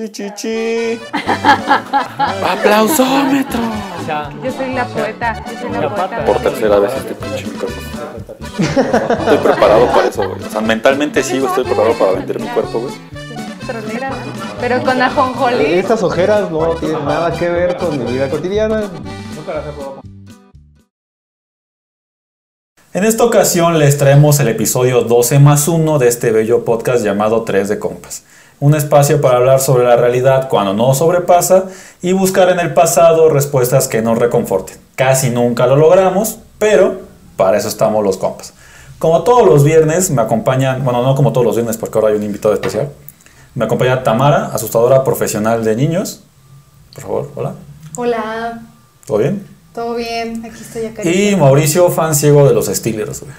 Chichichi. Aplausómetro. Yo soy la poeta. Yo soy la poeta. Por tercera vez este pinche micrófono. Estoy preparado para eso, güey. O sea, mentalmente sí, güey, estoy preparado para vender mi cuerpo, güey. Pero con ajonjolí. Estas ojeras no tienen nada que ver con mi vida cotidiana. En esta ocasión les traemos el episodio 12 más 1 de este bello podcast llamado 3 de Compas. Un espacio para hablar sobre la realidad cuando no sobrepasa y buscar en el pasado respuestas que nos reconforten. Casi nunca lo logramos, pero para eso estamos los compas. Como todos los viernes me acompañan, bueno, no como todos los viernes porque ahora hay un invitado especial. Me acompaña Tamara, asustadora profesional de niños. Por favor, hola. Hola, ¿Todo bien? ¿todo bien? Aquí estoy acá. Y Mauricio, fan ciego de los Steelers. güey.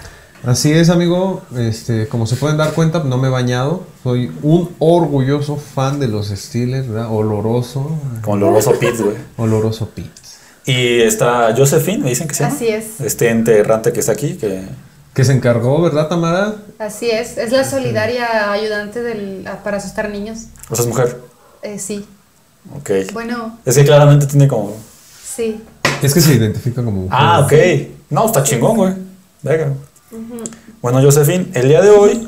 Así es, amigo. Este, como se pueden dar cuenta, no me he bañado. Soy un orgulloso fan de los Steelers, ¿verdad? Oloroso. Oloroso Pete, güey. Oloroso Pete. Y está Josephine, me dicen que se llama. Así es, Este ente errante que está aquí, que Que se encargó, ¿verdad, Tamara? así es. Es la solidaria ayudante del, para asustar niños. o sea, es mujer. Eh, sí. Ok. Bueno, Es que claramente tiene como... sí. Es que se identifica como mujer. Ah, ok. No, está chingón, güey. Venga. Bueno, Josephine, el día de hoy,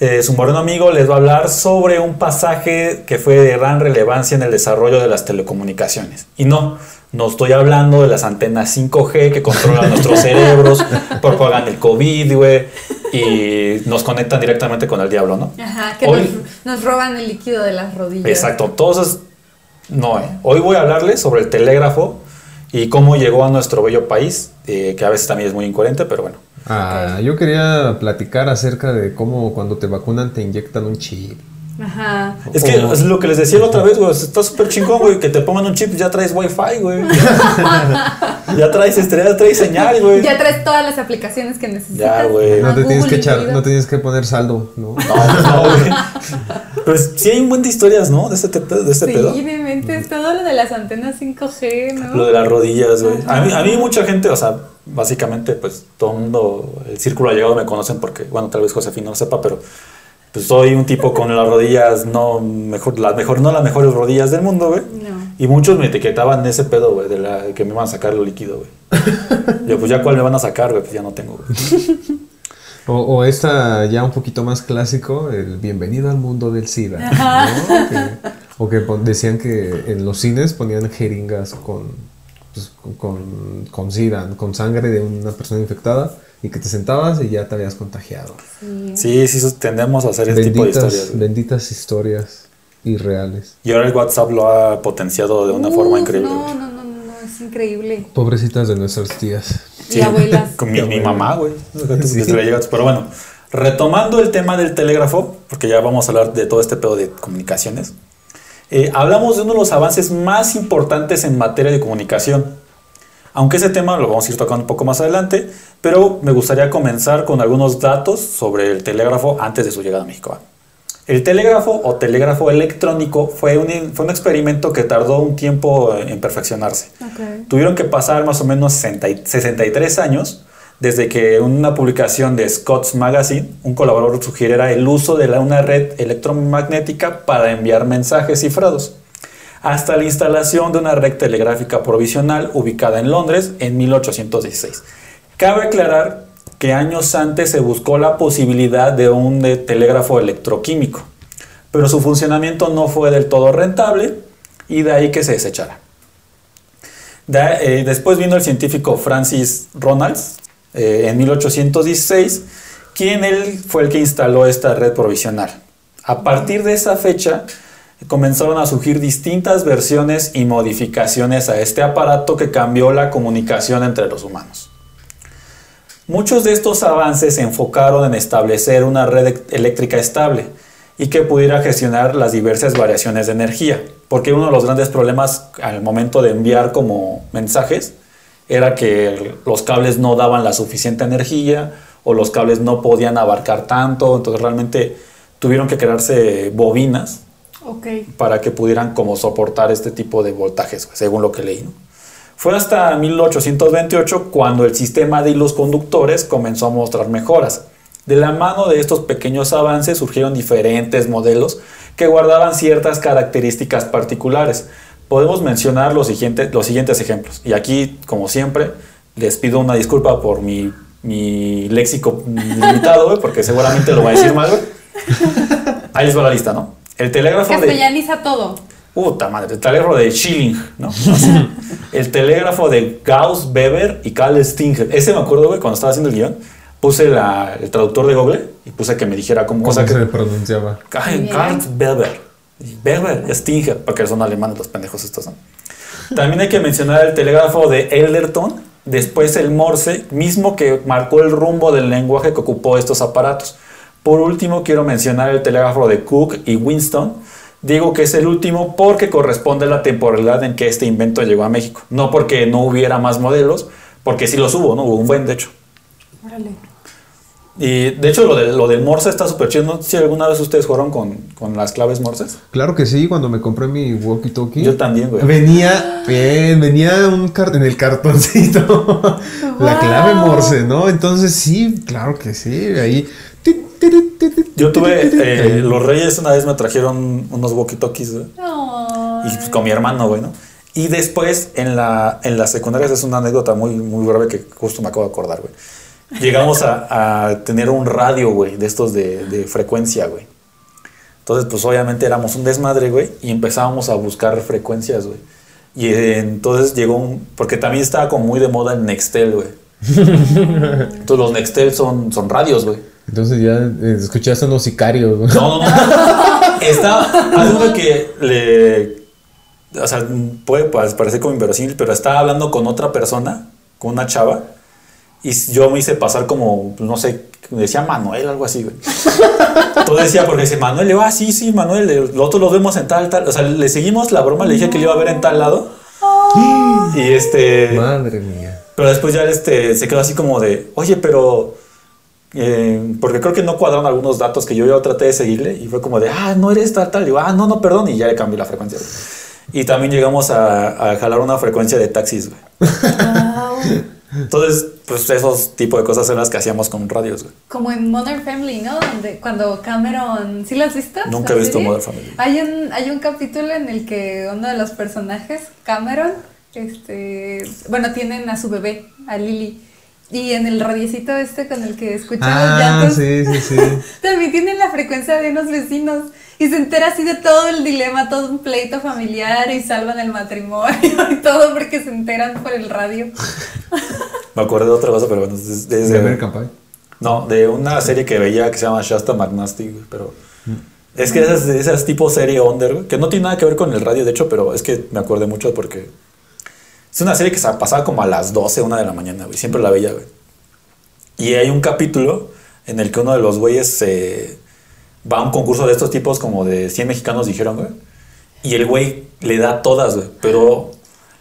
eh, su moreno amigo les va a hablar sobre un pasaje que fue de gran relevancia en el desarrollo de las telecomunicaciones. Y no, no estoy hablando de las antenas 5G que controlan nuestros cerebros, propagan el COVID, güey, y nos conectan directamente con el diablo, ¿no? Ajá, que Hoy- nos, nos roban el líquido de las rodillas. Exacto, entonces, no, eh. hoy voy a hablarles sobre el telégrafo y cómo llegó a nuestro bello país, eh, que a veces también es muy incoherente, pero bueno. Ah, yo quería platicar acerca de cómo cuando te vacunan te inyectan un chip. Ajá. Es que Oh. es lo que les decía la otra vez, güey, está súper chingón, güey, que te pongan un chip, ya traes wifi, güey. ya traes estrella, traes señal, güey. Ya traes todas las aplicaciones que necesitas. Ya, güey. No te tienes Google que echar, no tienes que poner saldo, ¿no? No, no, güey. Pero sí hay un buen de historias, ¿no? De este, te- de este Sí, pedo. me inventes todo lo de las antenas 5G, ¿no? Lo de las rodillas, güey. A mí, a mí mucha gente, o sea, básicamente, pues todo el mundo, el círculo allegado me conocen porque, bueno, tal vez Josefina no lo sepa, pero pues soy un tipo con las rodillas, no mejor, las mejor, no las mejores rodillas del mundo, güey. No. Y muchos me etiquetaban ese pedo, güey, de la que me iban a sacar lo líquido, güey. Yo, pues ya cuál me van a sacar, güey, pues ya no tengo, güey. O, o esta ya un poquito más clásico, el bienvenido al mundo del SIDA. ¿no? Que- o que pon- decían que en los cines ponían jeringas con, pues, con, con, SIDA, con sangre de una persona infectada y que te sentabas y ya te habías contagiado. Sí, sí, tendemos a hacer ese tipo de Benditas, historias, benditas historias irreales. Y ahora el WhatsApp lo ha potenciado de una forma Uf, increíble, no, no, no, es increíble. Pobrecitas de nuestras tías. Y abuelas. Con mi, mamá, güey. Sí. la llegada. Pero bueno, retomando el tema del telégrafo, porque ya vamos a hablar de todo este pedo de comunicaciones. eh, hablamos de uno de los avances más importantes en materia de comunicación. Aunque ese tema lo vamos a ir tocando un poco más adelante, pero me gustaría comenzar con algunos datos sobre el telégrafo antes de su llegada a México. El telégrafo o telégrafo electrónico fue un, fue un experimento que tardó un tiempo en perfeccionarse. Tuvieron que pasar más o menos 60 y- 63 años desde que una publicación de Scott's Magazine, un colaborador sugiriera el uso de la- una red electromagnética para enviar mensajes cifrados, hasta la instalación de una red telegráfica provisional ubicada en Londres en 1816. Cabe aclarar que años antes se buscó la posibilidad de un telégrafo electroquímico, pero su funcionamiento no fue del todo rentable y de ahí que se desechara. Eh, después vino el científico Francis Ronalds eh, en 1816, quien él fue el que instaló esta red provisional. A partir de esa fecha comenzaron a surgir distintas versiones y modificaciones a este aparato que cambió la comunicación entre los humanos. Muchos de estos avances se enfocaron en establecer una red e- eléctrica estable y que pudiera gestionar las diversas variaciones de energía, porque uno de los grandes problemas al momento de enviar como mensajes era que los cables no daban la suficiente energía o los cables no podían abarcar tanto, entonces realmente tuvieron que crearse bobinas para que pudieran como soportar este tipo de voltajes, según lo que leí. ¿no? Fue hasta 1828 cuando el sistema de hilos conductores comenzó a mostrar mejoras, De la mano de estos pequeños avances surgieron diferentes modelos que guardaban ciertas características particulares. Podemos mencionar los siguientes, los siguientes ejemplos. Y aquí, como siempre, les pido una disculpa por mi, mi léxico limitado, porque seguramente lo voy a decir mal. Ahí les va la lista, ¿no? El telégrafo. Castellaniza todo. Puta madre, el telégrafo de Schilling, ¿no? O sea, el telégrafo de Gauss, Weber y Karl Stinger. Ese me acuerdo, güey, cuando estaba haciendo el guion, puse la- el traductor de Google y puse que me dijera cómo, ¿Cómo o sea, que- se pronunciaba? Karl Weber. Weber, Stinger, porque son alemanes los pendejos estos, ¿no? También hay que mencionar el telégrafo de Elderton, después el Morse, mismo que marcó el rumbo del lenguaje que ocupó estos aparatos. Por último, quiero mencionar el telégrafo de Cook y Winston. Digo que es el último porque corresponde a la temporalidad en que este invento llegó a México. No porque no hubiera más modelos, porque sí los hubo, ¿no? Hubo un buen, de hecho. Órale. Y de hecho, lo, de, lo del Morse está súper chido. No sé si alguna vez ustedes jugaron con, con las claves Morses. Claro que sí, cuando me compré mi walkie-talkie. Yo también, güey. Venía, bien, venía un en el cartoncito la clave Morse, ¿no? Entonces sí, claro que sí, ahí. Yo tuve, eh, los reyes una vez me trajeron unos walkie-talkies, güey. Y pues, con mi hermano, güey, ¿no? Y después en la, en la secundaria, esa es una anécdota muy, muy grave que justo me acabo de acordar, güey. Llegamos a, a tener un radio, güey, de estos de, de frecuencia, güey. Entonces, pues obviamente éramos un desmadre, güey, y empezábamos a buscar frecuencias, güey. Y eh, entonces llegó un. Porque también estaba como muy de moda el Nextel, güey. Entonces los Nextel son, son radios, güey. Entonces ya eh, escuchaste unos sicarios. ¿no? No, no, no. Está. Algo que le. O sea, puede pa- parecer como inverosímil, pero estaba hablando con otra persona, con una chava, y yo me hice pasar como, no sé, me decía Manuel, algo así, güey. Entonces decía, porque dice Manuel, le digo, ah, sí, sí, Manuel, el otro lo vemos en tal, tal. O sea, le seguimos la broma, le dije que le iba a ver en tal lado. Y este. Madre mía. Pero después ya este, se quedó así como de, oye, pero... eh, porque creo que no cuadraron algunos datos que yo ya traté de seguirle y fue como de, ah, no eres tal, tal. Y digo, ah, no, no, perdón. Y ya le cambié la frecuencia. Y también llegamos a, a jalar una frecuencia de taxis, güey. Entonces, pues esos tipos de cosas son las que hacíamos con radios, güey. Como en Modern Family, ¿no? Donde cuando Cameron, ¿sí la has visto? Nunca he ¿La visto serie? Modern Family. Hay un, hay un capítulo en el que uno de los personajes, Cameron, este, bueno, tienen a su bebé, a Lily. Y en el radiecito este con el que escuchan los Ah, llantos, sí, sí, sí. también tienen la frecuencia de unos vecinos. Y se entera así de todo el dilema, todo un pleito familiar y salvan el matrimonio y todo porque se enteran por el radio. Me acordé de otra cosa, pero bueno, es, es De American Pie. No, de una serie que veía que se llama Shasta McNasty, pero... Es que esas, esas tipo serie under, que no tiene nada que ver con el radio, de hecho, pero es que me acordé mucho porque... Es una serie que se pasaba como a las 12, una de la mañana, güey. Siempre la veía, güey. Y hay un capítulo en el que uno de los güeyes se va a un concurso de estos tipos como de 100 mexicanos, dijeron, güey. Y el güey le da todas, güey. Pero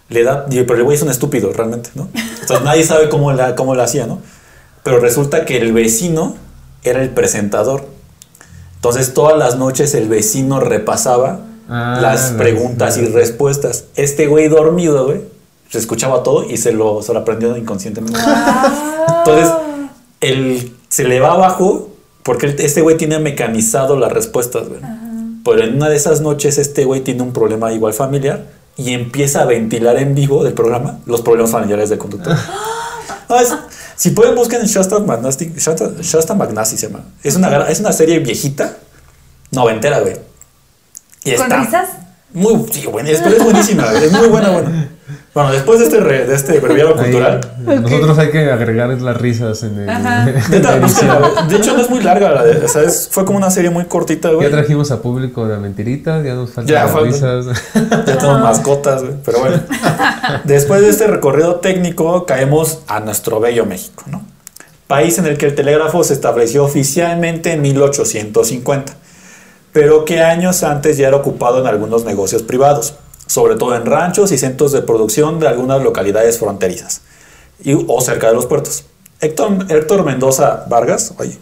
le da... Pero el güey es un estúpido, realmente, ¿no? Entonces nadie sabe cómo la, cómo la hacía, ¿no? Pero resulta que el vecino era el presentador. Entonces todas las noches el vecino repasaba Ah, las preguntas y respuestas. Este güey dormido, güey, se escuchaba todo y se lo, aprendió inconscientemente. Entonces, él se le va abajo porque este güey tiene mecanizado las respuestas, güey. Pero en una de esas noches este güey tiene un problema igual familiar y empieza a ventilar en vivo del programa los problemas familiares del conductor. Ah, es- si pueden busquen en Shasta Magnasti, Shasta, Shasta Magnasti se llama. Es una, es una serie viejita, noventera, güey. Y ¿Con está risas? Muy, sí, buena, es, pero es buenísima, es muy buena, buena. Bueno, después de este, re- de este breviario Ahí, cultural, Nosotros hay que agregar las risas en el. Ajá. en Neta, la búsquenla, edición. güey. De hecho, no es muy larga. La de, o sea, es- fue como una serie muy cortita, güey. Ya trajimos a público de mentiritas, ya nos faltan Ya las faltan. risas. Ya tenemos mascotas, güey. Pero bueno. Después de este recorrido técnico, caemos a nuestro bello México, ¿no? País en el que el telégrafo se estableció oficialmente en 1850, pero que años antes ya era ocupado en algunos negocios privados, sobre todo en ranchos y centros de producción de algunas localidades fronterizas y, o cerca de los puertos. Héctor, Héctor Mendoza Vargas, oye,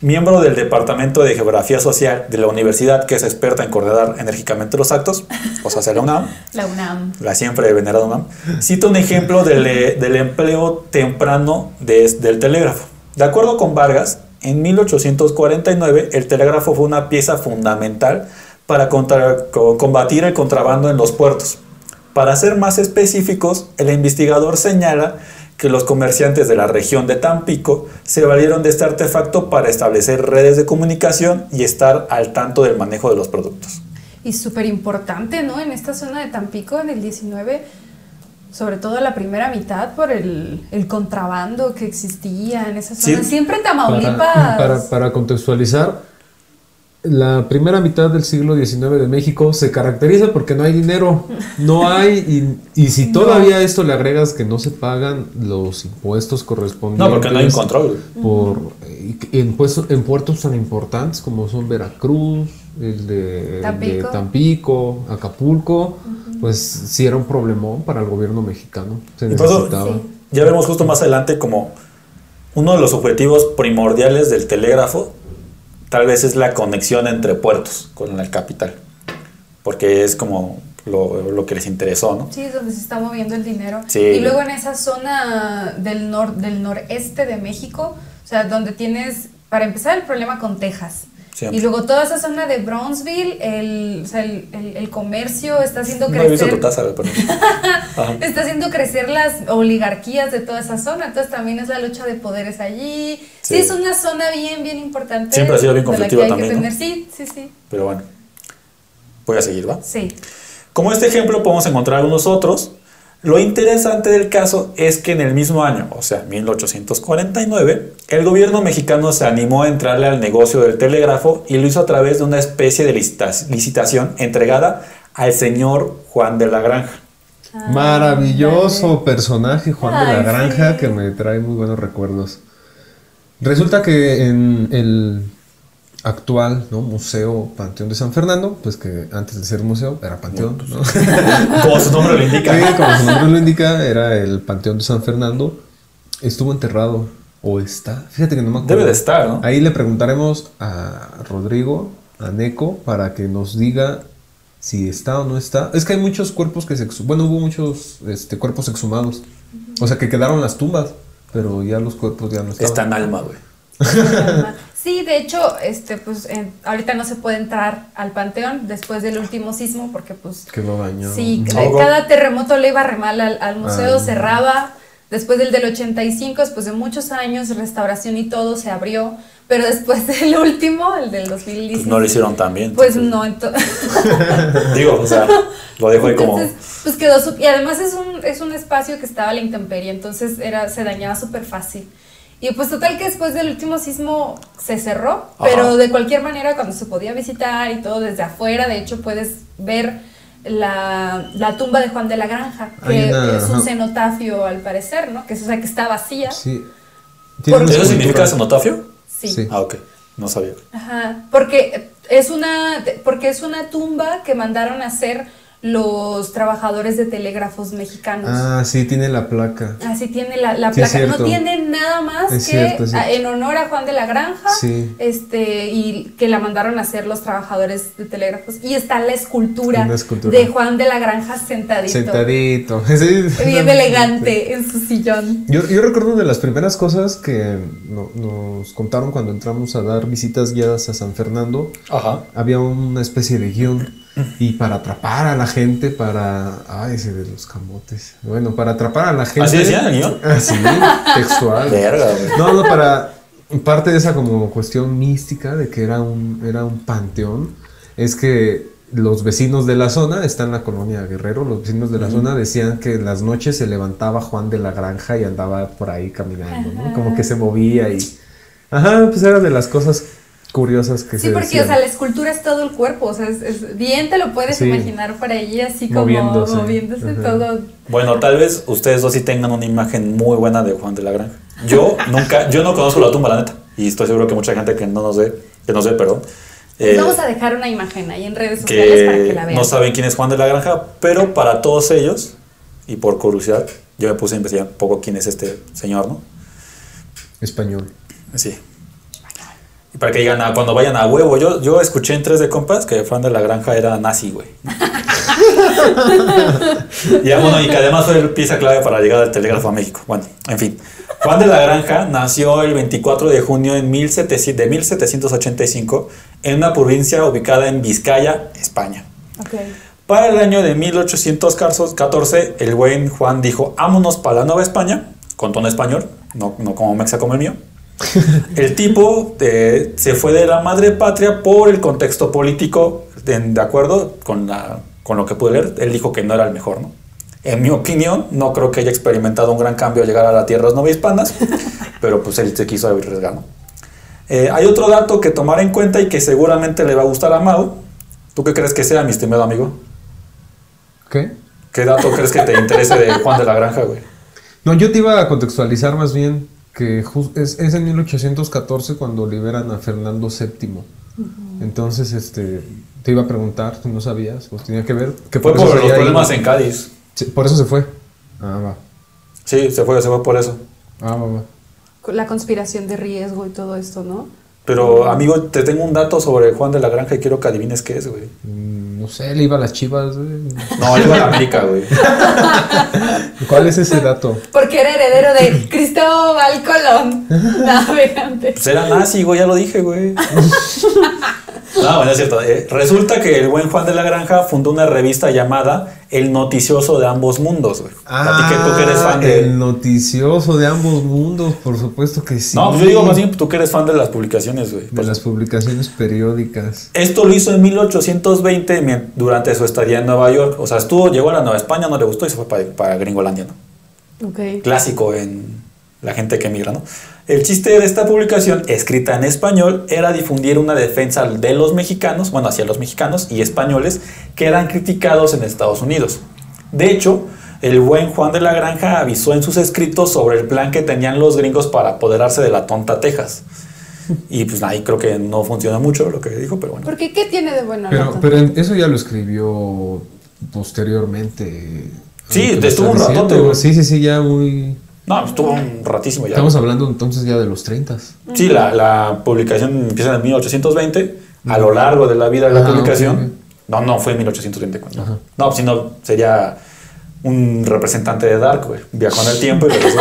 miembro del Departamento de Geografía Social de la universidad que es experta en coordinar enérgicamente los actos, o sea, la UNAM, La UNAM. la siempre venerada UNAM, cita un ejemplo del, del empleo temprano de- del telégrafo. De acuerdo con Vargas, En 1849 el telégrafo fue una pieza fundamental para contra- co- combatir el contrabando en los puertos. Para ser más específicos, el investigador señala que los comerciantes de la región de Tampico se valieron de este artefacto para establecer redes de comunicación y estar al tanto del manejo de los productos. Y súper importante, ¿no? En esta zona de Tampico, en el 19, sobre todo la primera mitad, por el, el contrabando que existía en esa zona. Sí. Siempre en Para, Tamaulipas. para, para contextualizar, la primera mitad del siglo XIX de México se caracteriza porque no hay dinero, no hay, y, y si No. todavía a esto le agregas que no se pagan los impuestos correspondientes. No, porque no hay un control. Por, eh, en, pues- en puertos tan importantes como son Veracruz, el de el de Tampico. Acapulco, pues sí era un problemón para el gobierno mexicano. Se eso- necesitaba. Sí. Ya vemos justo más adelante como uno de los objetivos primordiales del telégrafo tal vez es la conexión entre puertos con el capital, porque es como lo, lo que les interesó, ¿no? Sí, es donde se está moviendo el dinero. Sí. Y luego en esa zona del, nor del noreste de México, o sea, donde tienes, para empezar, el problema con Texas. Siempre. Y luego toda esa zona de Brownsville, el, o sea, el, el- el comercio está haciendo No he visto crecer. tu taza, pero... Está haciendo crecer las oligarquías de toda esa zona, entonces también es la lucha de poderes allí. Sí, Sí. es una zona bien, bien importante. Siempre ha sido bien conflictiva también, ¿no? Sí, sí, sí. Pero bueno, voy a seguir, ¿va? Sí. Como este ejemplo podemos encontrar algunos otros. Lo interesante del caso es que en el mismo año, o sea, 1849, el gobierno mexicano se animó a entrarle al negocio del telégrafo y lo hizo a través de una especie de licita- licitación entregada al señor Juan de la Granja. Maravilloso personaje Juan de la Granja sí. que me trae muy buenos recuerdos. Resulta que en el actual ¿no? Museo Panteón de San Fernando, pues que antes de ser museo era panteón, ¿no? Como su nombre lo indica. Sí, como su nombre lo indica, era el Panteón de San Fernando. Estuvo enterrado o está, fíjate que no me acuerdo. Debe de estar, ¿no? Ahí le preguntaremos a Rodrigo, a Neko, para que nos diga si está o no está. Es que hay muchos cuerpos que se Bueno, hubo muchos este, cuerpos exhumados. O sea, que quedaron las tumbas, pero ya los cuerpos ya no estaban. Está en alma, güey. Sí, de hecho, este, pues en- ahorita no se puede entrar al panteón después del último sismo porque pues Quedó dañado. sí, No, eh, cada terremoto le iba re mal al, al museo, Ah. cerraba. Después del del 85, después de muchos años, restauración y todo, se abrió. Pero después del último, el del 2016, Pues no lo hicieron tan bien. Pues entonces- no, entonces... Digo, o sea, lo dejo ahí como... Pues quedó y además es un, es un espacio que estaba a la intemperie, entonces era, se dañaba súper fácil. Y pues total que después del último sismo se cerró, Ajá. pero de cualquier manera cuando se podía visitar y todo desde afuera, de hecho puedes ver la, la tumba de Juan de la Granja, que una- es un cenotafio al parecer, ¿no? Que es, o sea, que está vacía. Sí. Tiene ¿Eso significa cenotafio? Sí. Sí. Ah, ok. No sabía. Ajá, porque es una porque es una tumba que mandaron a hacer los trabajadores de telégrafos mexicanos. Ah, sí, tiene la placa. Así tiene la, la Sí, placa. No tiene nada más Es que cierto, a- en honor a Juan de la Granja. Sí. Este, y que la mandaron a hacer los trabajadores de telégrafos. Y está la escultura, de Juan de la Granja sentadito. Sentadito. Bien elegante en su sillón. Yo, yo recuerdo de las primeras cosas que no- nos contaron cuando entramos a dar visitas guiadas a San Fernando. Ajá. Había una especie de guion y para atrapar a la gente, para... Ay, ese de los camotes. Bueno, para atrapar a la gente... ¿Así decía el guion? Así, textual. Verga. No, no, para parte de esa como cuestión mística de que era un, era un panteón, es que los vecinos de la zona, está en la colonia Guerrero, los vecinos de la zona decían que en las noches se levantaba Juan de la Granja y andaba por ahí caminando, ¿no? Como que se movía y... Ajá, pues era de las cosas curiosas que Sí, se porque, decían. o sea, la escultura es todo el cuerpo, o sea, es, es- bien te lo puedes Sí. imaginar por ahí, así como Moviéndose. todo. Bueno, tal vez ustedes dos sí tengan una imagen muy buena de Juan de la Granja. Yo nunca, yo no conozco la tumba, la neta. Y estoy seguro que mucha gente que no nos ve, que nos ve, perdón. eh, Vamos a dejar una imagen ahí en redes sociales para que que la vean. no saben quién es Juan de la Granja, pero para todos ellos, y por curiosidad, yo me puse a investigar un poco quién es este señor, ¿no? Español. Sí. Y para que digan, ah, cuando vayan a huevo, yo, yo escuché en Tres de Compas que Juan de la Granja era nazi, güey. y, bueno, y que además fue pieza clave para llegar al telégrafo a México. Bueno, en fin. Juan de la Granja nació el 24 de junio de 1700 de 1785 en una provincia ubicada en Vizcaya, España. Para el año de 1814, el buen Juan dijo, vámonos para la Nueva España, con tono español, no, no como mexa como el mío. El tipo eh, se fue de la madre patria por el contexto político, de, de acuerdo con, la, con lo que pude leer, él dijo que no era el mejor, ¿no? En mi opinión, no creo que haya experimentado un gran cambio al llegar a las tierras novohispanas, pero pues él se quiso arriesgar, ¿no? Eh, hay otro dato que tomar en cuenta y que seguramente le va a gustar a Mau. ¿Tú qué crees que sea, mi estimado amigo? ¿Qué? ¿Qué dato crees que te interese de Juan de la Granja, güey? No, yo te iba a contextualizar más bien que jus- es, es en 1814 cuando liberan a Fernando VII. Entonces, este, te iba a preguntar, tú no sabías, pues tenía que ver. Que Fue por se los problemas en Cádiz. Sí, por eso se fue. Ah, va. Sí, se fue, se fue por eso. Ah, va, va. La conspiración de riesgo y todo esto, ¿no? Pero, amigo, te tengo un dato sobre Juan de la Granja y quiero que adivines qué es, güey. Mm, No sé, le iba a las chivas. güey. No, él iba a la América, güey. ¿Cuál es ese dato? Porque era heredero de Cristóbal Colón, navegante. Pues era nazi, güey, ya lo dije, güey. No, bueno, es cierto. Eh, resulta que el buen Juan de la Granja fundó una revista llamada El Noticioso de Ambos Mundos, güey. a ti que tú que eres fan de... Ah, El noticioso de ambos mundos, por supuesto que sí. No, pues yo digo más bien tú que eres fan de las publicaciones, güey. De las publicaciones periódicas. Esto lo hizo en 1820 mien- durante su estadía en Nueva York. O sea, estuvo, llegó a la Nueva España, no le gustó y se fue para, para Gringolandia, ¿no? Ok. Clásico en la gente que emigra, ¿no? El chiste de esta publicación, escrita en español, era difundir una defensa de los mexicanos, bueno, hacia los mexicanos y españoles que eran criticados en Estados Unidos. De hecho, el buen Juan de la Granja avisó en sus escritos sobre el plan que tenían los gringos para apoderarse de la tonta Texas. Y pues ahí creo que no funcionó mucho lo que dijo, pero bueno. ¿Por qué? ¿Qué tiene de bueno Pero, pero eso ya lo escribió posteriormente. Sí, estuvo un ratote. Sí, sí, sí, ya muy... No, estuvo un ratísimo ya. Estamos hablando entonces ya de los 30. Sí, la, la publicación empieza en 1820. A lo largo de la vida de la Ah, publicación. No, no, fue en 1820. cuando- Ajá. No, si no, sería un representante de Dark, güey. Viajó en el tiempo y regresó.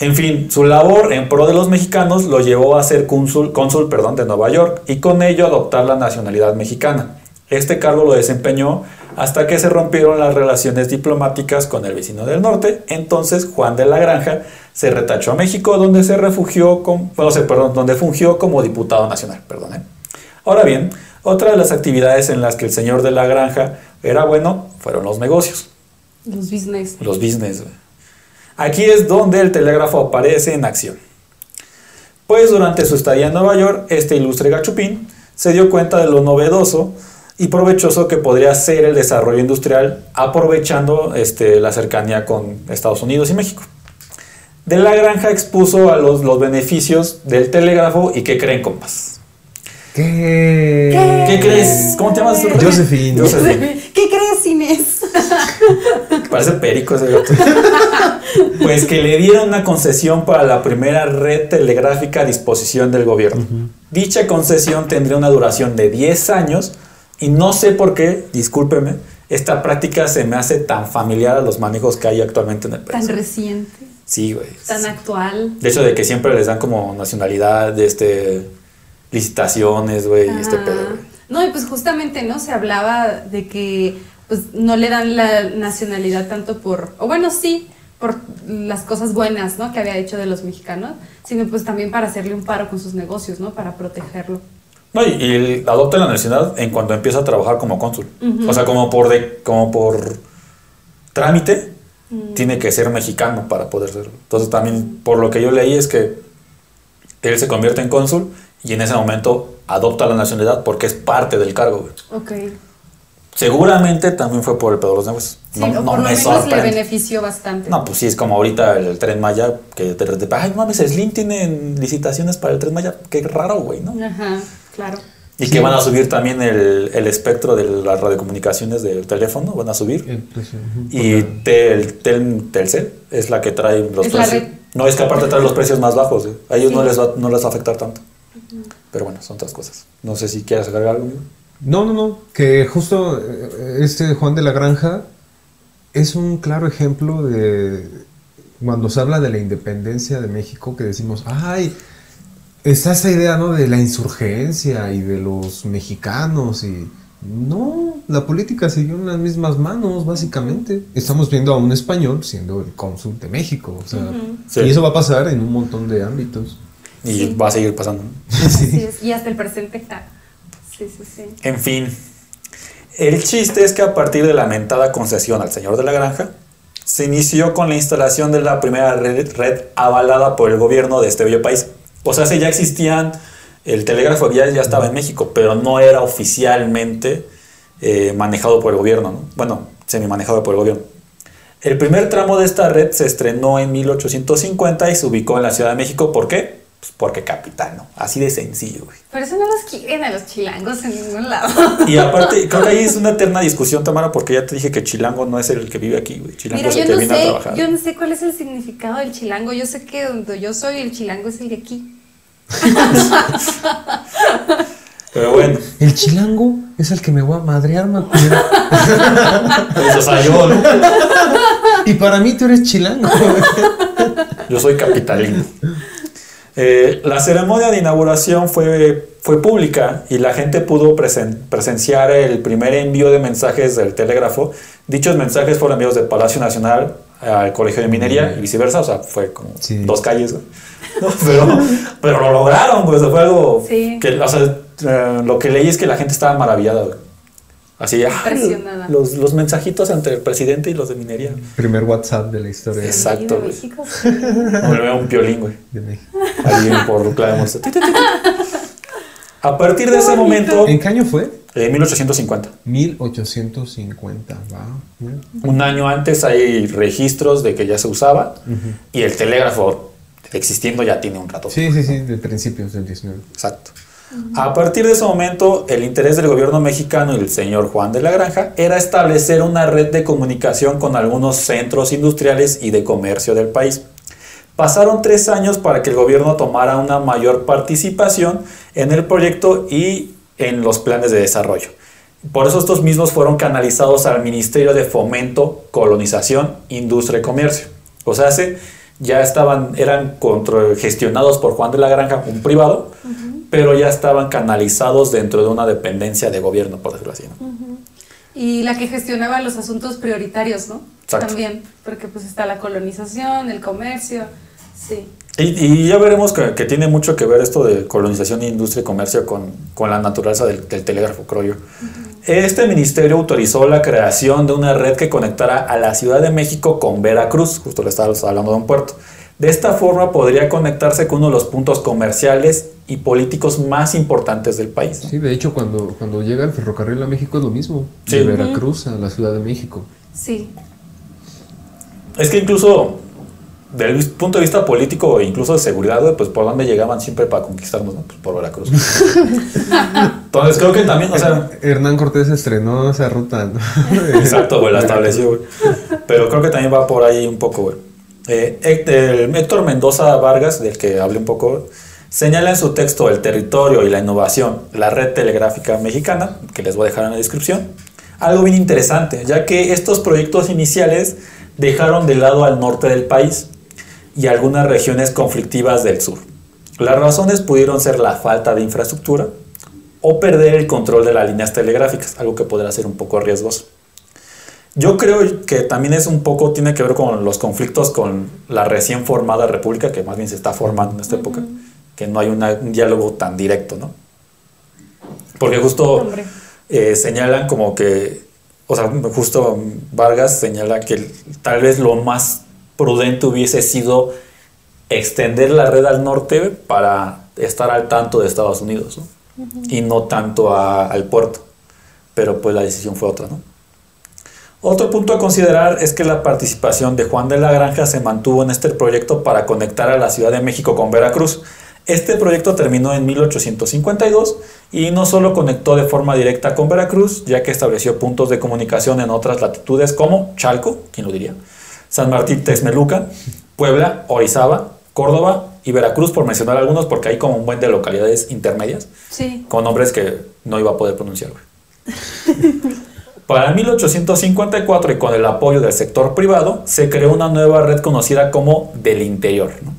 En fin, su labor en pro de los mexicanos lo llevó a ser cónsul, cónsul perdón, de Nueva York y con ello adoptar la nacionalidad mexicana. Este cargo lo desempeñó hasta que se rompieron las relaciones diplomáticas con el vecino del norte. Entonces Juan de la Granja se retachó a México, donde se refugió, con, bueno, se- perdón, donde fungió como diputado nacional. Perdón, ¿eh? Ahora bien, otra de las actividades en las que el señor de la Granja era bueno fueron los negocios. Los business. Los business. Aquí es donde el telégrafo aparece en acción. Pues durante su estadía en Nueva York, este ilustre gachupín se dio cuenta de lo novedoso y provechoso que podría ser el desarrollo industrial aprovechando este, la cercanía con Estados Unidos y México. De la granja expuso a los, los beneficios del telégrafo y ¿qué creen, compas? ¿Qué? ¿Qué crees? ¿Cómo te llamas? Josephine. Josephine. ¿Qué crees, Inés? Parece perico ese gato. Pues que le dieron una concesión para la primera red telegráfica a disposición del gobierno. Dicha concesión tendría una duración de 10 años y no sé por qué, discúlpeme, esta práctica se me hace tan familiar a los manejos que hay actualmente en el país. Tan reciente, Sí, güey. tan actual. De hecho, de que siempre les dan como nacionalidad, de este, licitaciones, güey, y este Ajá. pedo. güey. No, y pues justamente, ¿no? Se hablaba de que pues no le dan la nacionalidad tanto por, o bueno, sí, por las cosas buenas, ¿no? Que había hecho de los mexicanos, sino pues también para hacerle un paro con sus negocios, ¿no? Para protegerlo. No, y, y adopta la nacionalidad en cuanto empieza a trabajar como cónsul. O sea, como por, de, como por trámite, tiene que ser mexicano para poder serlo. Entonces también, por lo que yo leí, es que él se convierte en cónsul y en ese momento adopta la nacionalidad porque es parte del cargo. güey. Ok. Seguramente también fue por el pedo de los negocios. Sí, no o no lo me menos le sorprende. benefició bastante. No, pues sí, es como ahorita el, Tren Maya, que de repente, ay, mames, Slim tiene licitaciones para el Tren Maya. Qué raro, güey, ¿no? Ajá, claro. Y Sí. que van a subir también el, el espectro de las radiocomunicaciones del teléfono, van a subir. El. Y tel, tel- Telcel es la que trae los Es precios. No, es que aparte trae los precios más bajos. güey. A ellos Sí. no, les va, no les va a afectar tanto. Pero bueno, son otras cosas. No sé si quieres agregar algo. No, no, no. Que justo eh, este Juan de la Granja es un claro ejemplo de cuando se habla de la independencia de México, que decimos, ay, está esa idea, ¿no? De la insurgencia y de los mexicanos y... No, la política siguió en las mismas manos, básicamente. Estamos viendo a un español siendo el cónsul de México, o sea, Sí. y eso va a pasar en un montón de ámbitos. Y Sí. va a seguir pasando. Así es, Y hasta el presente. ah, Sí, sí, sí. En fin, el chiste es que a partir de la mentada concesión al señor de la granja, se inició con la instalación de la primera red, red avalada por el gobierno de este bello país. O sea, si ya existían, el telégrafo ya, ya estaba en México, pero no era oficialmente eh, manejado por el gobierno, ¿no? bueno, semi manejado por el gobierno. El primer tramo de esta red se estrenó en 1850 y se ubicó en la Ciudad de México. ¿Por qué? Pues porque capital, ¿no? Así de sencillo, güey. Por eso no los quieren a los chilangos en ningún lado. Y aparte, creo que ahí es una eterna discusión, Tamara, porque ya te dije que Chilango no es el que vive aquí, güey. Chilango Mira, es el yo que no viene a sé, trabajar. yo no sé cuál es el significado del chilango. Yo sé que donde yo soy, el chilango es el de aquí. Pero bueno, El chilango es el que me voy a madrear, Macuera. pues, o sea, yo, ¿no? y para mí tú eres chilango. yo soy capitalino. Eh, la ceremonia de inauguración fue, fue pública y la gente pudo presen- presenciar el primer envío de mensajes del telégrafo. Dichos mensajes fueron enviados del Palacio Nacional al Colegio de Minería y viceversa, o sea, fue como Sí. dos calles, güey. No, pero, pero lo lograron, güey, o sea, fue algo Sí. que, o sea, eh, lo que leí es que la gente estaba maravillada, güey. Así, ah, Impresionada. los, los mensajitos entre el presidente y los de minería. Primer WhatsApp de la historia Exacto, de güey. México. Me veo un piolín, güey. de México. Ahí por clave. A partir de ese momento, ¿En qué año fue? En 1850, 1850, va. un año antes hay registros de que ya se usaba y el telégrafo existiendo ya tiene un rato. Sí, sí, sí, de principios del 19. Exacto. A partir de ese momento, el interés del gobierno mexicano y el señor Juan de la Granja era establecer una red de comunicación con algunos centros industriales y de comercio del país. Pasaron tres años para que el gobierno tomara una mayor participación en el proyecto y en los planes de desarrollo. Por eso estos mismos fueron canalizados al Ministerio de Fomento, Colonización, Industria y Comercio. O sea, se- ya estaban, eran gestionados por Juan de la Granja, un privado, pero ya estaban canalizados dentro de una dependencia de gobierno, por decirlo así. ¿no? Y la que gestionaba los asuntos prioritarios, ¿no? Exacto. También, porque pues está la colonización, el comercio, sí. Y, y ya veremos que, que tiene mucho que ver esto de colonización, industria y comercio con, con la naturaleza del, del telégrafo, creo yo. Este ministerio autorizó la creación de una red que conectara a la Ciudad de México con Veracruz, justo le estaba hablando de un puerto. De esta forma podría conectarse con uno de los puntos comerciales y políticos más importantes del país. ¿no? Sí, de hecho, cuando, cuando llega el ferrocarril a México es lo mismo. Sí. De Veracruz a la Ciudad de México. Sí. Es que incluso del punto de vista político e incluso de seguridad, pues por dónde llegaban siempre para conquistarnos, ¿no? Pues por Veracruz. Entonces creo que también, o sea, Hernán Cortés estrenó esa ruta. ¿no? exacto, güey, la estableció, güey. Pero creo que también va por ahí un poco, güey. Eh, Héctor Mendoza Vargas, del que hablé un poco, señala en su texto El territorio y la innovación, la red telegráfica mexicana, que les voy a dejar en la descripción, algo bien interesante, ya que estos proyectos iniciales dejaron de lado al norte del país y algunas regiones conflictivas del sur. Las razones pudieron ser la falta de infraestructura o perder el control de las líneas telegráficas, algo que podrá ser un poco riesgoso. Yo creo que también es un poco, tiene que ver con los conflictos con la recién formada república, que más bien se está formando en esta época, que no hay una- un diálogo tan directo, ¿no? Porque justo eh, señalan como que, o sea, justo Vargas señala que tal vez lo más prudente hubiese sido extender la red al norte para estar al tanto de Estados Unidos, ¿no? Y no tanto a- al puerto. Pero pues la decisión fue otra, ¿no? Otro punto a considerar es que la participación de Juan de la Granja se mantuvo en este proyecto para conectar a la Ciudad de México con Veracruz. Este proyecto terminó en 1852 y no solo conectó de forma directa con Veracruz, ya que estableció puntos de comunicación en otras latitudes como Chalco, ¿quién lo diría? San Martín Texmelucan, Puebla, Orizaba, Córdoba y Veracruz, por mencionar algunos, porque hay como un buen de localidades intermedias Sí. con nombres que no iba a poder pronunciar. güey. Para 1854 y con el apoyo del sector privado, se creó una nueva red conocida como del interior. ¿no?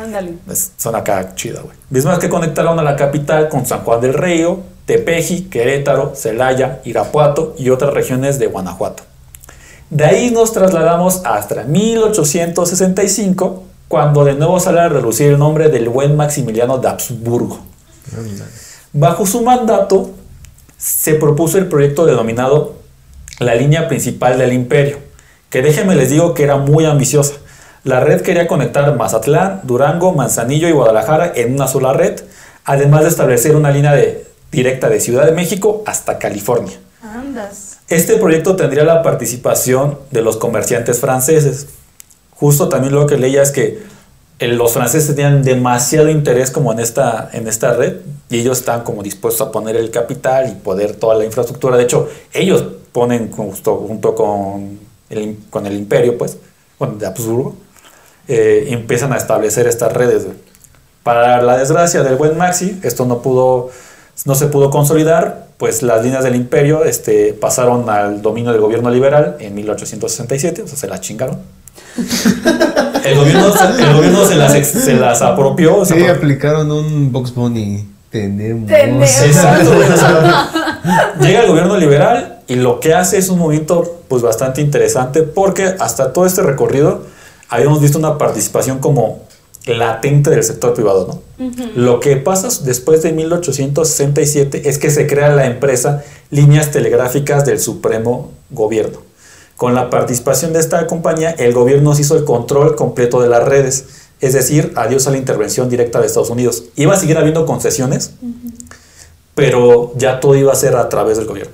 Ándale. Son acá chida, güey. Mismas que conectaron a la capital con San Juan del Río, Tepeji, Querétaro, Celaya, Irapuato y otras regiones de Guanajuato. De ahí nos trasladamos hasta 1865, cuando de nuevo sale a relucir el nombre del buen Maximiliano de Habsburgo. Bajo su mandato se propuso el proyecto denominado la línea principal del imperio, que déjenme les digo que era muy ambiciosa. La red quería conectar Mazatlán, Durango, Manzanillo y Guadalajara en una sola red, además de establecer una línea de- directa de Ciudad de México hasta California. Andas. Este proyecto tendría la participación de los comerciantes franceses. Justo también lo que leía es que eh, los franceses tenían demasiado interés como en esta, en esta red y ellos están como dispuestos a poner el capital y poder toda la infraestructura. De hecho, ellos ponen justo junto con el, con el imperio, pues, bueno, de Habsburgo, eh, empiezan a establecer estas redes. Para la desgracia del buen Maxi, esto no pudo, no se pudo consolidar, pues las líneas del imperio este, pasaron al dominio del gobierno liberal en 1867, o sea, se las chingaron. El gobierno, se- el gobierno se, las, se las apropió. Sí, aplicaron un Box Bunny. Tenemos. Tenemos. Exacto, güey, o sea, llega el gobierno liberal y lo que hace es un movimiento pues bastante interesante porque hasta todo este recorrido habíamos visto una participación como latente del sector privado, ¿no? Lo que pasa después de 1867 es que se crea la empresa Líneas Telegráficas del Supremo Gobierno. Con la participación de esta compañía, el gobierno se hizo el control completo de las redes, es decir, adiós a la intervención directa de Estados Unidos. Iba a seguir habiendo concesiones, pero ya todo iba a ser a través del gobierno.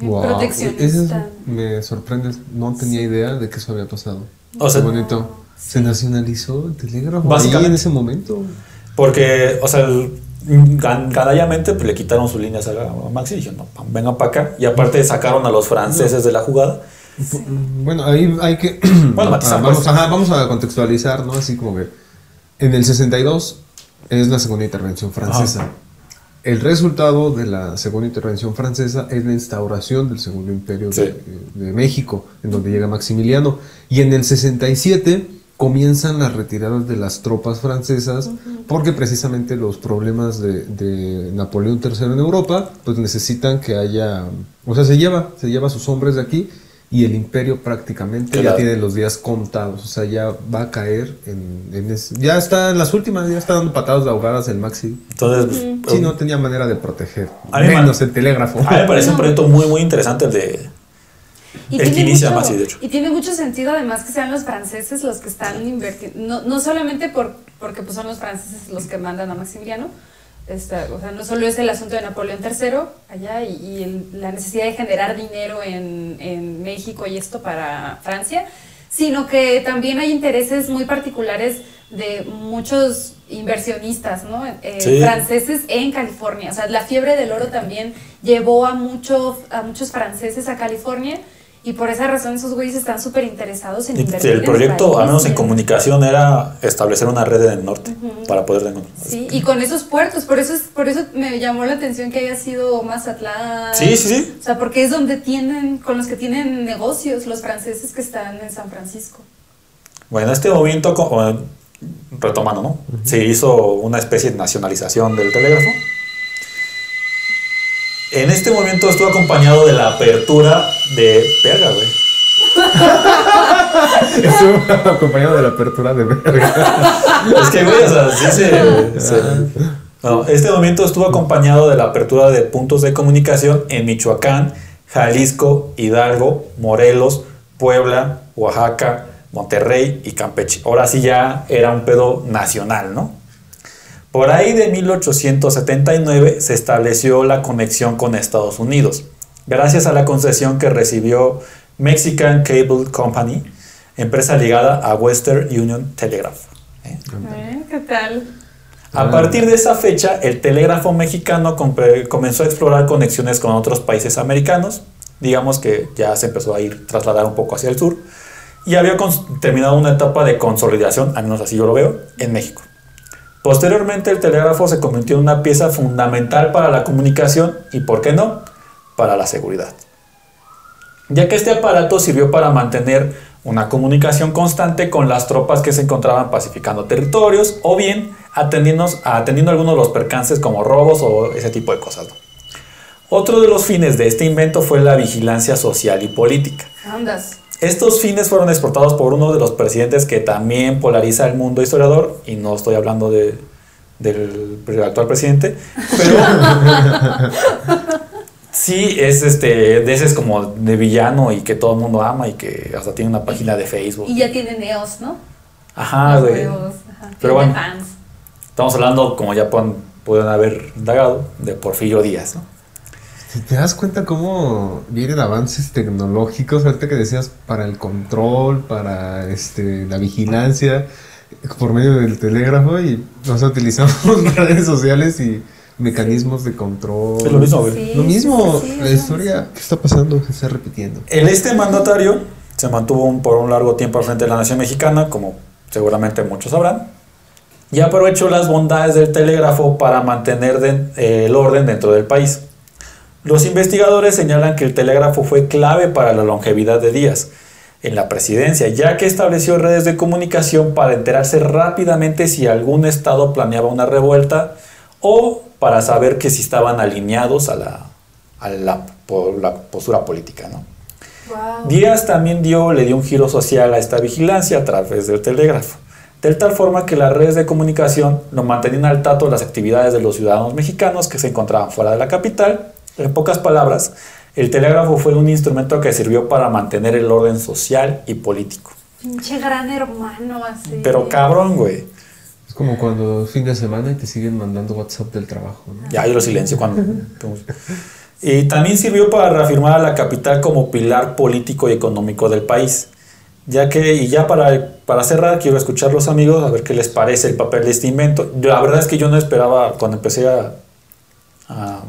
Wow. Eso es- me sorprende. No tenía idea de que eso había pasado. O sea- Qué bonito. Se nacionalizó el telégrafo. Básicamente. Ahí en ese momento. Porque, o sea, el- pues, le quitaron sus líneas a, Maxi y dijeron, no, vengan para acá. Y aparte sacaron a los franceses de la jugada. Bueno, ahí hay que. Bueno, matizar, Ah, vamos, pues. ajá, vamos a contextualizar, ¿no? Así como que. En el 62 es la segunda intervención francesa. El resultado de la segunda intervención francesa es la instauración del segundo imperio de, de México, en donde llega Maximiliano. Y en el 67 comienzan las retiradas de las tropas francesas, porque precisamente los problemas de, de Napoleón III en Europa, pues necesitan que haya, o sea, se lleva, se lleva a sus hombres de aquí y el imperio prácticamente Claro. ya tiene los días contados, o sea, ya va a caer en, en ese- ya está en las últimas, ya está dando patadas de ahogadas el Maxi. Entonces, Sí, no tenía manera de proteger, menos el telégrafo. a mí me parece un proyecto muy, muy interesante el de... Y El que tiene, inicia mucho, de hecho. y tiene mucho sentido además que sean los franceses los que están invirtiendo, no, no solamente por, porque pues son los franceses los que mandan a Maximiliano, esta, o sea, no solo es el asunto de Napoleón III allá y, y el- la necesidad de generar dinero en, en México y esto para Francia, sino que también hay intereses muy particulares de muchos inversionistas, ¿no? Eh, Sí. franceses en California. O sea, la fiebre del oro también llevó a, mucho, a muchos franceses a California y por esa razón esos güeyes están súper interesados en invertir. El proyecto, al menos en comunicación, era establecer una red en el norte para poder... Sí, y con esos puertos, por eso, es, por eso me llamó la atención que haya sido Mazatlán. Sí, sí, sí. O sea, porque es donde tienen, con los que tienen negocios los franceses que están en San Francisco. Bueno, este movimiento, retomando, ¿no? Se hizo una especie de nacionalización del telégrafo. En este movimiento estuvo acompañado de la apertura de... Verga, güey. Estuvo acompañado de la apertura de verga. Es que, güey, o sea, sí se... No, este movimiento estuvo acompañado de la apertura de puntos de comunicación en Michoacán, Jalisco, Hidalgo, Morelos, Puebla, Oaxaca, Monterrey y Campeche. Ahora sí ya era un pedo nacional, ¿no? Por ahí de 1879 se estableció la conexión con Estados Unidos, gracias a la concesión que recibió Mexican Cable Company, empresa ligada a Western Union Telegraph. ¿eh? ¿Eh? ¿Qué tal? A partir de esa fecha, el telégrafo mexicano comenzó a explorar conexiones con otros países americanos. Digamos que ya se empezó a ir trasladar un poco hacia el sur. Y había terminado una etapa de consolidación, al menos así yo lo veo, en México. Posteriormente el telégrafo se convirtió en una pieza fundamental para la comunicación y, ¿por qué no?, para la seguridad. Ya que este aparato sirvió para mantener una comunicación constante con las tropas que se encontraban pacificando territorios o bien atendiendo, atendiendo algunos de los percances como robos o ese tipo de cosas. Otro de los fines de este invento fue la vigilancia social y política. Andas. Estos fines fueron exportados por uno de los presidentes que también polariza el mundo historiador, y no estoy hablando de, del actual presidente, pero sí es este, de ese es como de villano y que todo el mundo ama y que hasta tiene una página de Facebook. Y ya tiene neos, ¿no? Ajá, nuevos, ajá. Pero bueno. fans. Estamos hablando, como ya pueden, pueden haber indagado, de Porfirio Díaz, ¿no? Si te das cuenta cómo vienen avances tecnológicos, ahorita que decías, para el control, para este, la vigilancia, por medio del telégrafo, y nos utilizamos redes sociales y mecanismos de control. Es lo mismo, güey. Sí, Lo mismo, sí, sí, la sí, historia, ¿qué está pasando? Se está repitiendo. El este mandatario se mantuvo un- por un largo tiempo al frente de la nación mexicana, como seguramente muchos sabrán, y aprovechó las bondades del telégrafo para mantener eh, el orden dentro del país. Los investigadores señalan que el telégrafo fue clave para la longevidad de Díaz en la presidencia, ya que estableció redes de comunicación para enterarse rápidamente si algún estado planeaba una revuelta o para saber que si estaban alineados a la, a la, po- la postura política. ¿no? Wow. Díaz también dio, le dio un giro social a esta vigilancia a través del telégrafo, de tal forma que las redes de comunicación lo mantenían al tanto de las actividades de los ciudadanos mexicanos que se encontraban fuera de la capital. En pocas palabras, el telégrafo fue un instrumento que sirvió para mantener el orden social y político. Pinche gran hermano así. Pero cabrón, güey. Es como cuando fin de semana y te siguen mandando WhatsApp del trabajo, ¿no? Ya yo lo silencio cuando... y también sirvió para reafirmar a la capital como pilar político y económico del país. Ya que, y ya para, para cerrar, quiero escuchar los amigos a ver qué les parece el papel de este invento. La verdad es que yo no esperaba, cuando empecé a, a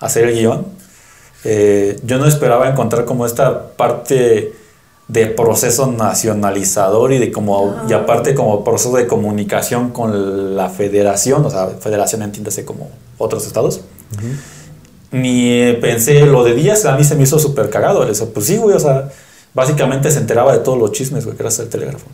hacer el guion, eh, yo no esperaba encontrar como esta parte de proceso nacionalizador y de como y aparte como proceso de comunicación con la federación, o sea, federación entiéndase como otros estados. Ni pensé lo de Díaz, a mí se me hizo súper cagado. Dije, pues sí, güey, o sea, básicamente se enteraba de todos los chismes, güey, gracias al telégrafo.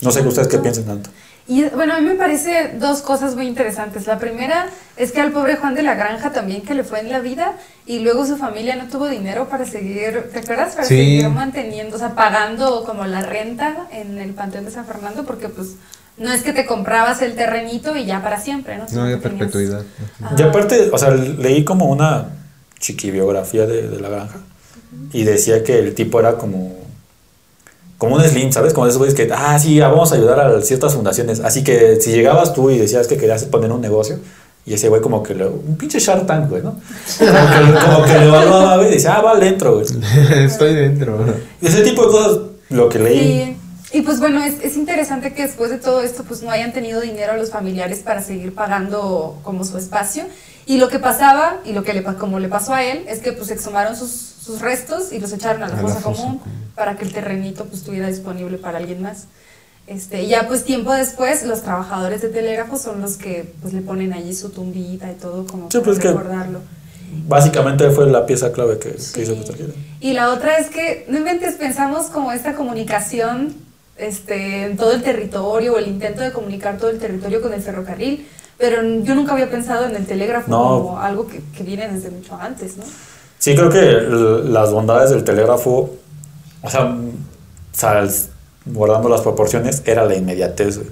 No sé ustedes qué piensan tanto. Y bueno, a mí me parece dos cosas muy interesantes. La primera es que al pobre Juan de la Granja también que le fue en la vida y luego su familia no tuvo dinero para seguir, ¿te acuerdas? Para Sí. seguir manteniendo, o sea, pagando como la renta en el Panteón de San Fernando porque pues no es que te comprabas el terrenito y ya para siempre, ¿no? No había perpetuidad. Ajá. Y aparte, o sea, leí como una chiquibiografía de, de la granja y decía que el tipo era como como un slim, ¿sabes? Como esos güeyes que, ah, sí, ah, vamos a ayudar a ciertas fundaciones. Así que si llegabas tú y decías que querías poner un negocio, y ese güey como que lo, un pinche Shark Tank, güey, ¿no? Como que, como que lo evaluaba, güey, y decía, ah, va dentro, güey. Estoy dentro. Y ese tipo de cosas, lo que leí. Sí. Y pues bueno, es, es interesante que después de todo esto pues no hayan tenido dinero los familiares para seguir pagando como su espacio. Y lo que pasaba, y lo que le, como le pasó a él, es que pues exhumaron sus, sus restos y los echaron a la A la fosa fosa común común. Para que el terrenito pues estuviera disponible para alguien más. Este, ya pues tiempo después los trabajadores de telégrafo son los que pues le ponen allí su tumbita y todo como Sí, para pues, que- recordarlo. Básicamente fue la pieza clave que, que Sí. hizo esta tarjeta. Y la otra es que, no inventes, pensamos como esta comunicación este, en todo el territorio o el intento de comunicar todo el territorio con el ferrocarril, pero yo nunca había pensado en el telégrafo No. como algo que, que viene desde mucho antes, ¿no? Sí, creo que las bondades del telégrafo, o sea, guardando las proporciones, era la inmediatez. güey.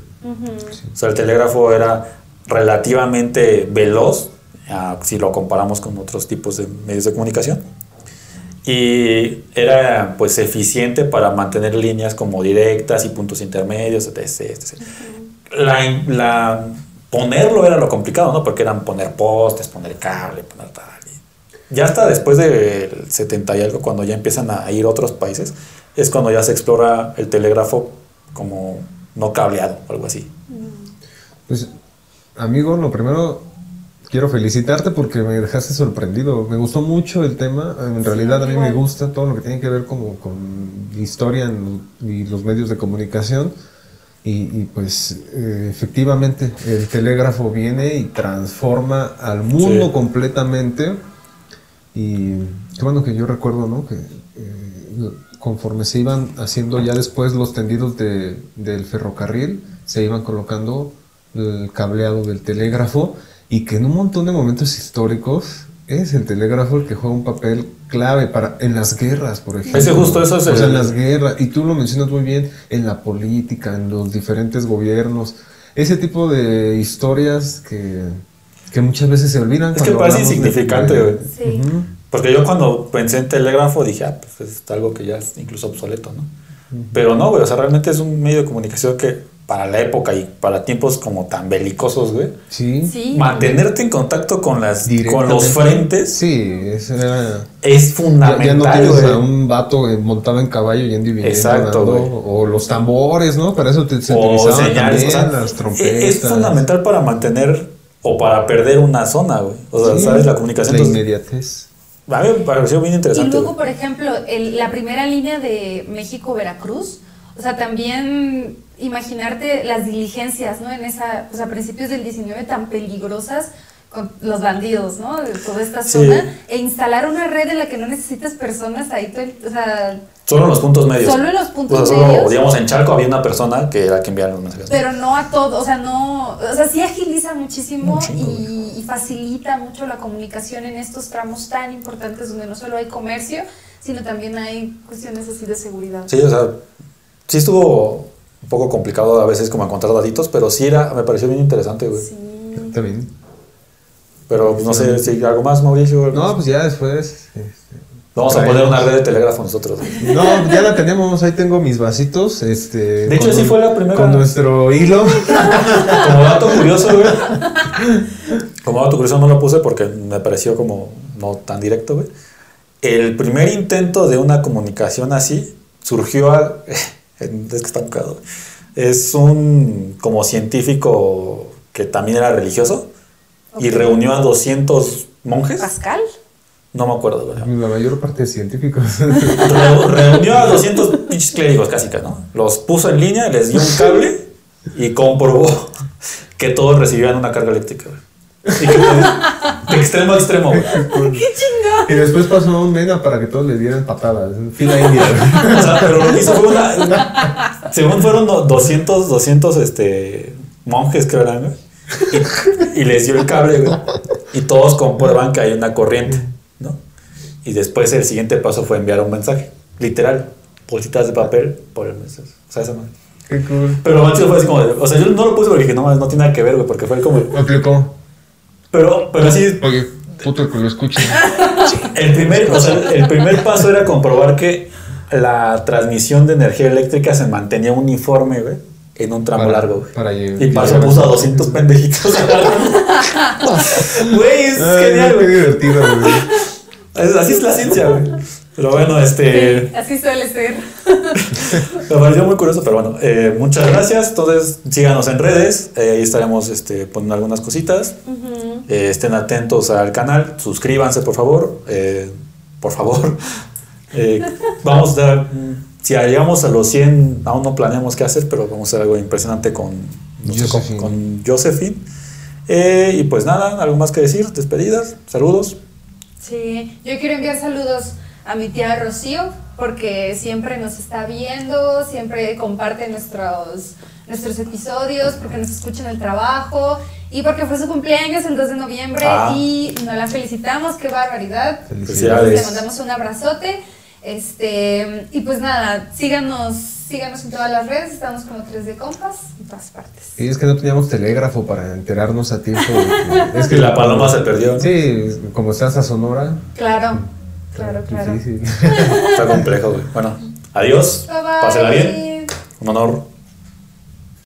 O sea, el telégrafo era relativamente veloz, si lo comparamos con otros tipos de medios de comunicación. Y era pues eficiente para mantener líneas como directas y puntos intermedios, etc. etc. La, la- ponerlo era lo complicado, ¿no? Porque eran poner postes, poner cable, poner tal. Ya hasta después del 70 y algo, cuando ya empiezan a ir a otros países, es cuando ya se explora el telégrafo como no cableado, algo así. Pues, amigo, lo primero quiero felicitarte porque me dejaste sorprendido. Me gustó mucho el tema. En realidad a mí me igual. gusta todo lo que tiene que ver como con historia en- y los medios de comunicación. Y, y, pues eh, efectivamente el telégrafo viene y transforma al mundo Sí. completamente. Y qué bueno que yo recuerdo, ¿no? Que eh, conforme se iban haciendo ya después los tendidos de- del ferrocarril, se iban colocando el cableado del telégrafo y que en un montón de momentos históricos es el telégrafo el que juega un papel clave para en las guerras, por ejemplo. Ese justo, eso es O sea, el- en las guerras, y tú lo mencionas muy bien, en la política, en los diferentes gobiernos, ese tipo de historias que, que muchas veces se olvidan. Es que parece insignificante, güey. Sí. Ujú. Porque yo cuando pensé en telégrafo dije, ah, pues es algo que ya es incluso obsoleto, ¿no? Pero no, güey, o sea, realmente es un medio de comunicación que para la época y para tiempos como tan belicosos, güey, Sí. Sí. mantenerte en contacto con las con los frentes Sí, esa era- es Ya, fundamental, ya no tienes güey. a un vato montado en caballo yendo y viniendo. Exacto, dando- güey. o los tambores, ¿no? Para eso te, se o utilizaban señales, o también sea, las trompetas. es fundamental para mantener o para perder una zona, güey. O sea, Sí, sabes la comunicación. La Entonces, inmediatez. a mí me pareció bien Y interesante. luego, güey. por ejemplo, el- la primera línea de México-Veracruz, o sea, también imaginarte las diligencias, ¿no? En esa, pues a principios del 19 tan peligrosas con los bandidos, ¿no? De toda esta Sí. zona, e instalar una red en la que no necesitas personas ahí, todo el- o sea, Solo en los puntos medios. Solo en los puntos O sea, solo, medios. digamos, en Charco había una persona que era que enviaba los mensajes. pero no a todo, o sea, no, o sea, sí agiliza muchísimo y, y facilita mucho la comunicación en estos tramos tan importantes donde no solo hay comercio, sino también hay cuestiones así de seguridad. Sí, o sea, sí estuvo un poco complicado a veces como encontrar daditos, pero sí era, me pareció bien interesante, güey. Sí. También. Pero pues, no sé si algo más, Mauricio. No, pues ya después. este, Vamos a poner una red de telégrafo nosotros. No, ya la tenemos, ahí tengo mis vasitos. Este, De hecho, con sí fue la primera. Con nuestro hilo. Como dato curioso, güey. Como dato curioso no lo puse porque me pareció como no tan directo, güey. El primer intento de una comunicación así surgió a... Es que está un cagado, güey. Es un como científico que también era religioso y reunió a 200 monjes. ¿Pascal? No me acuerdo, güey. La mayor parte de científicos. Re- reunió a 200 pinches clérigos casi ¿no? Los puso en línea, les dio un cable y comprobó que todos recibían una carga eléctrica, güey. Y que, de extremo a extremo, güey. y después pasó un mena para que todos le dieran patadas. Fila india. O sea, pero lo que hizo fue una, una- según fueron do- 200, 200 este, monjes que eran, güey. Y, y les dio el cable, güey. Y todos comprueban que hay una corriente. Y después el siguiente paso fue enviar un mensaje, literal, bolsitas de papel por el mensaje. O sea, esa madre. Qué cool. Pero lo fue así como o sea, yo no lo puse porque dije, no, no tiene nada que ver, güey, porque fue como, Aplicó. pero, pero así, Oye, puto el que lo escuche. el primer, o sea, el primer paso era comprobar que la transmisión de energía eléctrica se mantenía uniforme, güey, en un tramo Para- largo, güey. para y puso a 200 pendejitos. Güey, es Ay, genial, güey. divertido, güey. Así es la ciencia, güey. Pero bueno, este... Sí, así suele ser. Me pareció muy curioso, pero bueno, eh, muchas gracias. Entonces, síganos en redes, eh, ahí estaremos este, poniendo algunas cositas. Eh, estén atentos al canal, suscríbanse por favor, eh, por favor. Eh, vamos a dar, mm, si llegamos a los 100, aún no planeamos qué hacer, pero vamos a hacer algo impresionante con, no sé, con, Josephine. con Josephine. Eh, y pues nada, algo más que decir, despedidas, saludos. Sí, yo quiero enviar saludos a mi tía Rocío, porque siempre nos está viendo, siempre comparte nuestros, nuestros episodios, porque nos escucha en el trabajo y porque fue su cumpleaños el 2 de noviembre Ah. y nos la felicitamos, qué barbaridad. Felicidades. Le mandamos un abrazote. Este, y pues nada, síganos, síganos en todas las redes, estamos como 3 de compas en todas partes. Y es que no teníamos telégrafo para enterarnos a tiempo. que- Es Y la paloma se perdió. ¿no? Sí, como estás a Sonora. Claro, claro, claro. Difícil. Está complejo, güey. Bueno, adiós. Bye bye. Pásela bien. Un honor.